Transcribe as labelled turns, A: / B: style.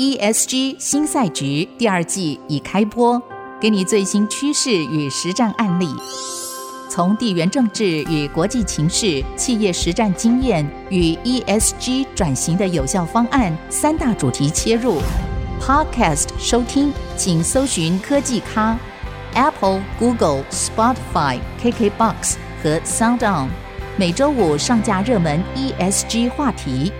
A: ESG 新赛局第二季已开播，给你最新趋势与实战案例。从地缘政治与国际情势、企业实战经验与 ESG 转型的有效方案，三大主题切入。Podcast 收听，请搜寻科技咖、Apple、Google、Spotify、KKBox 和 Sound On，每周五上架热门 ESG 话题。